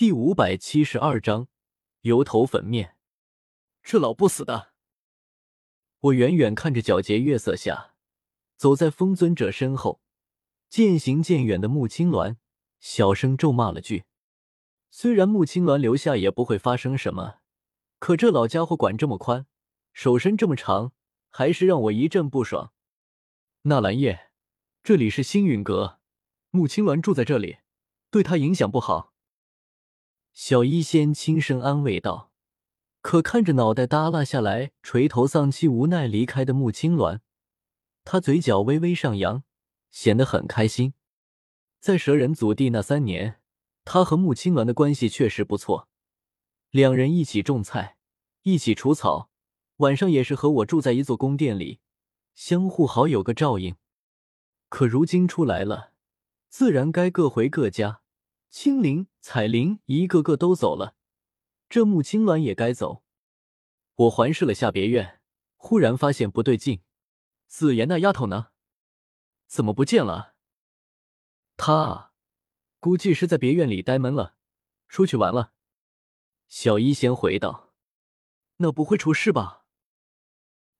第五百七十二章油头粉面。这老不死的！我远远看着皎洁月色下，走在风尊者身后，渐行渐远的穆青鸾，小声咒骂了句。虽然穆青鸾留下也不会发生什么，可这老家伙管这么宽，手伸这么长，还是让我一阵不爽。纳兰叶，这里是星陨阁，穆青鸾住在这里，对他影响不好。小医仙轻声安慰道：“可看着脑袋耷拉下来、垂头丧气、无奈离开的穆青鸾，他嘴角微微上扬，显得很开心。在蛇人祖地那三年，他和穆青鸾的关系确实不错，两人一起种菜，一起除草，晚上也是和我住在一座宫殿里，相互好有个照应。可如今出来了，自然该各回各家。”青灵、彩灵一个个都走了，这穆青鸾也该走。我环视了下别院，忽然发现不对劲。紫妍那丫头呢？怎么不见了？她啊估计是在别院里呆闷了，出去玩了。小医仙回道：“那不会出事吧？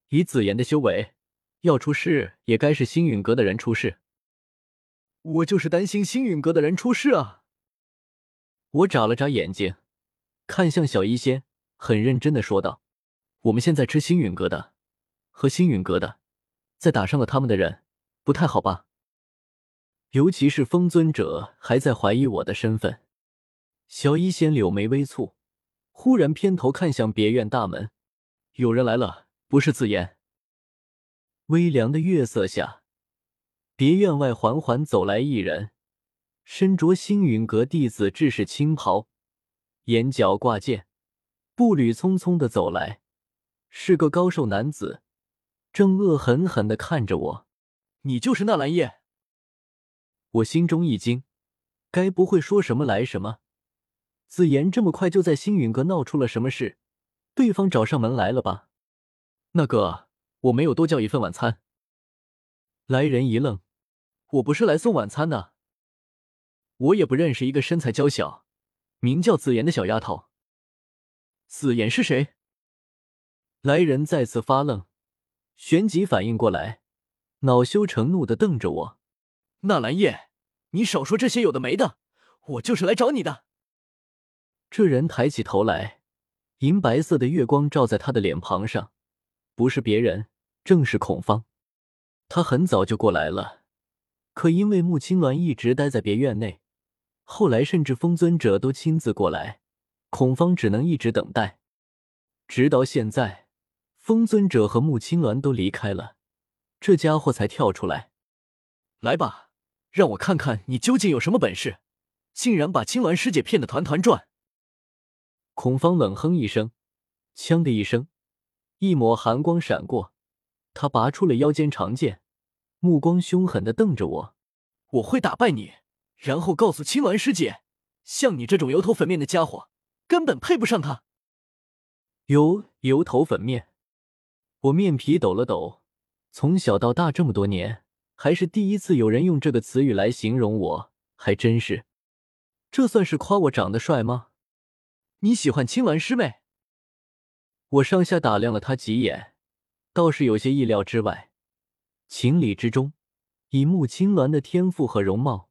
以紫妍的修为，要出事也该是星陨阁的人出事。我就是担心星陨阁的人出事啊。”我眨了眨眼睛，看向小医仙，很认真的说道：“我们现在吃星陨阁的，和星陨阁的，再打伤了他们的人，不太好吧？尤其是风尊者还在怀疑我的身份。”小医仙柳眉微蹙，忽然偏头看向别院大门：“有人来了，不是自言。”微凉的月色下，别院外缓缓走来一人。身着星陨阁弟子制式青袍，眼角挂剑，步履匆匆的走来，是个高瘦男子，正恶狠狠的看着我。你就是纳兰叶？我心中一惊，该不会说什么来什么？紫妍这么快就在星陨阁闹出了什么事？对方找上门来了吧？那个，我没有多叫一份晚餐。来人一愣，我不是来送晚餐的。我也不认识一个身材娇小、名叫紫妍的小丫头。紫妍是谁？来人再次发愣，旋即反应过来，恼羞成怒的瞪着我：“纳兰叶，你少说这些有的没的！我就是来找你的。”这人抬起头来，银白色的月光照在他的脸庞上，不是别人，正是孔方。他很早就过来了，可因为穆青鸾一直待在别院内。后来，甚至风尊者都亲自过来，孔方只能一直等待，直到现在，风尊者和穆青鸾都离开了，这家伙才跳出来。来吧，让我看看你究竟有什么本事，竟然把青鸾师姐骗得团团转。孔方冷哼一声，锵的一声，一抹寒光闪过，他拔出了腰间长剑，目光凶狠的瞪着我，我会打败你。然后告诉青鸾师姐，像你这种油头粉面的家伙，根本配不上她。油油头粉面，我面皮抖了抖。从小到大这么多年，还是第一次有人用这个词语来形容我，还真是。这算是夸我长得帅吗？你喜欢青鸾师妹？我上下打量了他几眼，倒是有些意料之外。情理之中，以穆青鸾的天赋和容貌。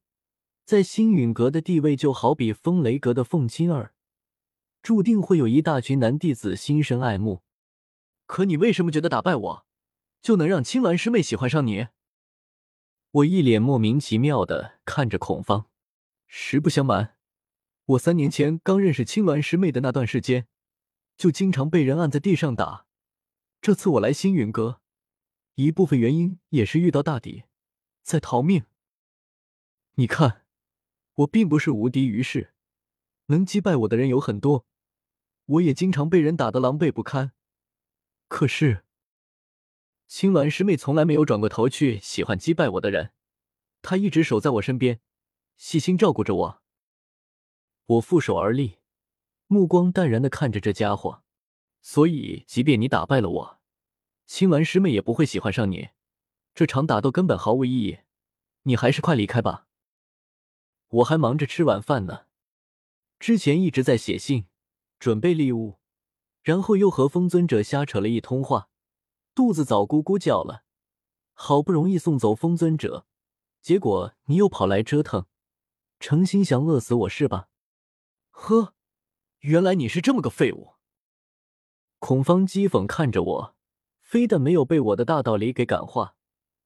在星陨阁的地位就好比风雷阁的凤青儿，注定会有一大群男弟子心生爱慕。可你为什么觉得打败我，就能让青鸾师妹喜欢上你？我一脸莫名其妙的看着孔方。实不相瞒，我三年前刚认识青鸾师妹的那段时间，就经常被人按在地上打。这次我来星陨阁，一部分原因也是遇到大敌，在逃命。你看。我并不是无敌于世，能击败我的人有很多，我也经常被人打得狼狈不堪。可是，青鸾师妹从来没有转过头去喜欢击败我的人，她一直守在我身边，细心照顾着我。我负手而立，目光淡然的看着这家伙。所以，即便你打败了我，青鸾师妹也不会喜欢上你。这场打斗根本毫无意义，你还是快离开吧。我还忙着吃晚饭呢。之前一直在写信，准备礼物，然后又和风尊者瞎扯了一通话，肚子早咕咕叫了。好不容易送走风尊者，结果你又跑来折腾，诚心想饿死我是吧？呵，原来你是这么个废物。孔方讥讽看着我，非但没有被我的大道理给感化，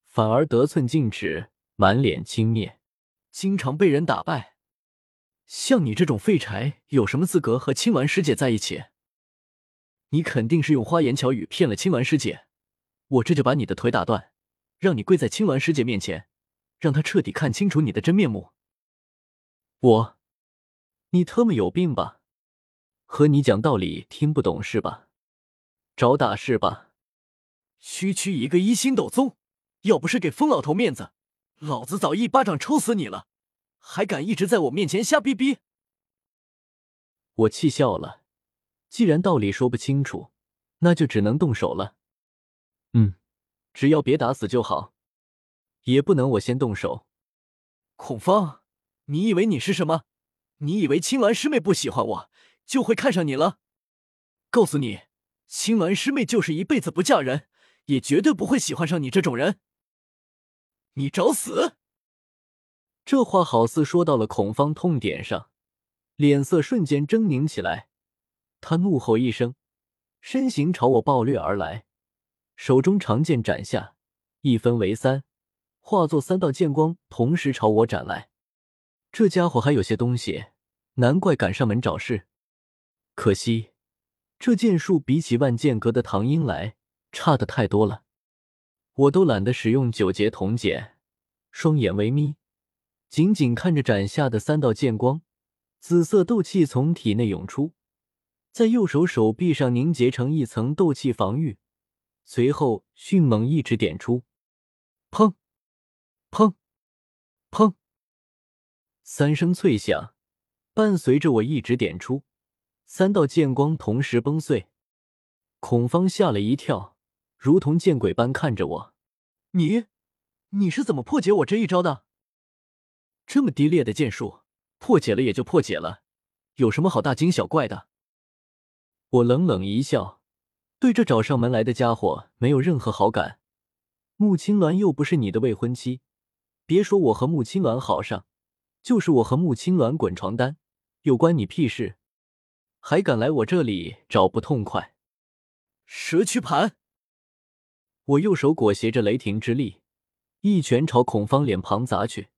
反而得寸进尺，满脸轻蔑，经常被人打败。像你这种废柴，有什么资格和青鸾师姐在一起？你肯定是用花言巧语骗了青鸾师姐，我这就把你的腿打断，让你跪在青鸾师姐面前，让她彻底看清楚你的真面目。我，你特么有病吧？和你讲道理听不懂是吧？找打是吧？区区一个一星斗宗，要不是给疯老头面子，老子早一巴掌抽死你了，还敢一直在我面前瞎逼逼！我气笑了，既然道理说不清楚，那就只能动手了。嗯，只要别打死就好，也不能我先动手。孔芳，你以为你是什么？你以为青鸾师妹不喜欢我，就会看上你了？告诉你。青鸾师妹就是一辈子不嫁人，也绝对不会喜欢上你这种人。你找死！这话好似说到了孔方痛点上，脸色瞬间狰狞起来。他怒吼一声，身形朝我暴掠而来，手中长剑斩下，一分为三，化作三道剑光，同时朝我斩来。这家伙还有些东西，难怪敢上门找事。可惜。这剑术比起万剑阁的唐英来，差的太多了。我都懒得使用九节铜剑，双眼微眯，紧紧看着斩下的三道剑光，紫色斗气从体内涌出，在右手手臂上凝结成一层斗气防御，随后迅猛一指点出，砰，砰，砰，三声脆响，伴随着我一指点出。三道剑光同时崩碎，孔方吓了一跳，如同见鬼般看着我：“你，你是怎么破解我这一招的？这么低劣的剑术，破解了也就破解了，有什么好大惊小怪的？”我冷冷一笑，对这找上门来的家伙没有任何好感。穆青鸾又不是你的未婚妻，别说我和穆青鸾好上，就是我和穆青鸾滚床单，又关你屁事？还敢来我这里找不痛快？蛇躯盘！我右手裹挟着雷霆之力，一拳朝孔方脸庞砸去。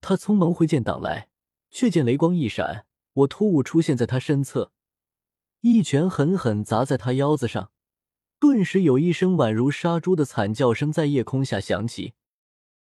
他匆忙挥剑挡来，却见雷光一闪，我突兀出现在他身侧，一拳狠狠砸在他腰子上，顿时有一声宛如杀猪的惨叫声在夜空下响起。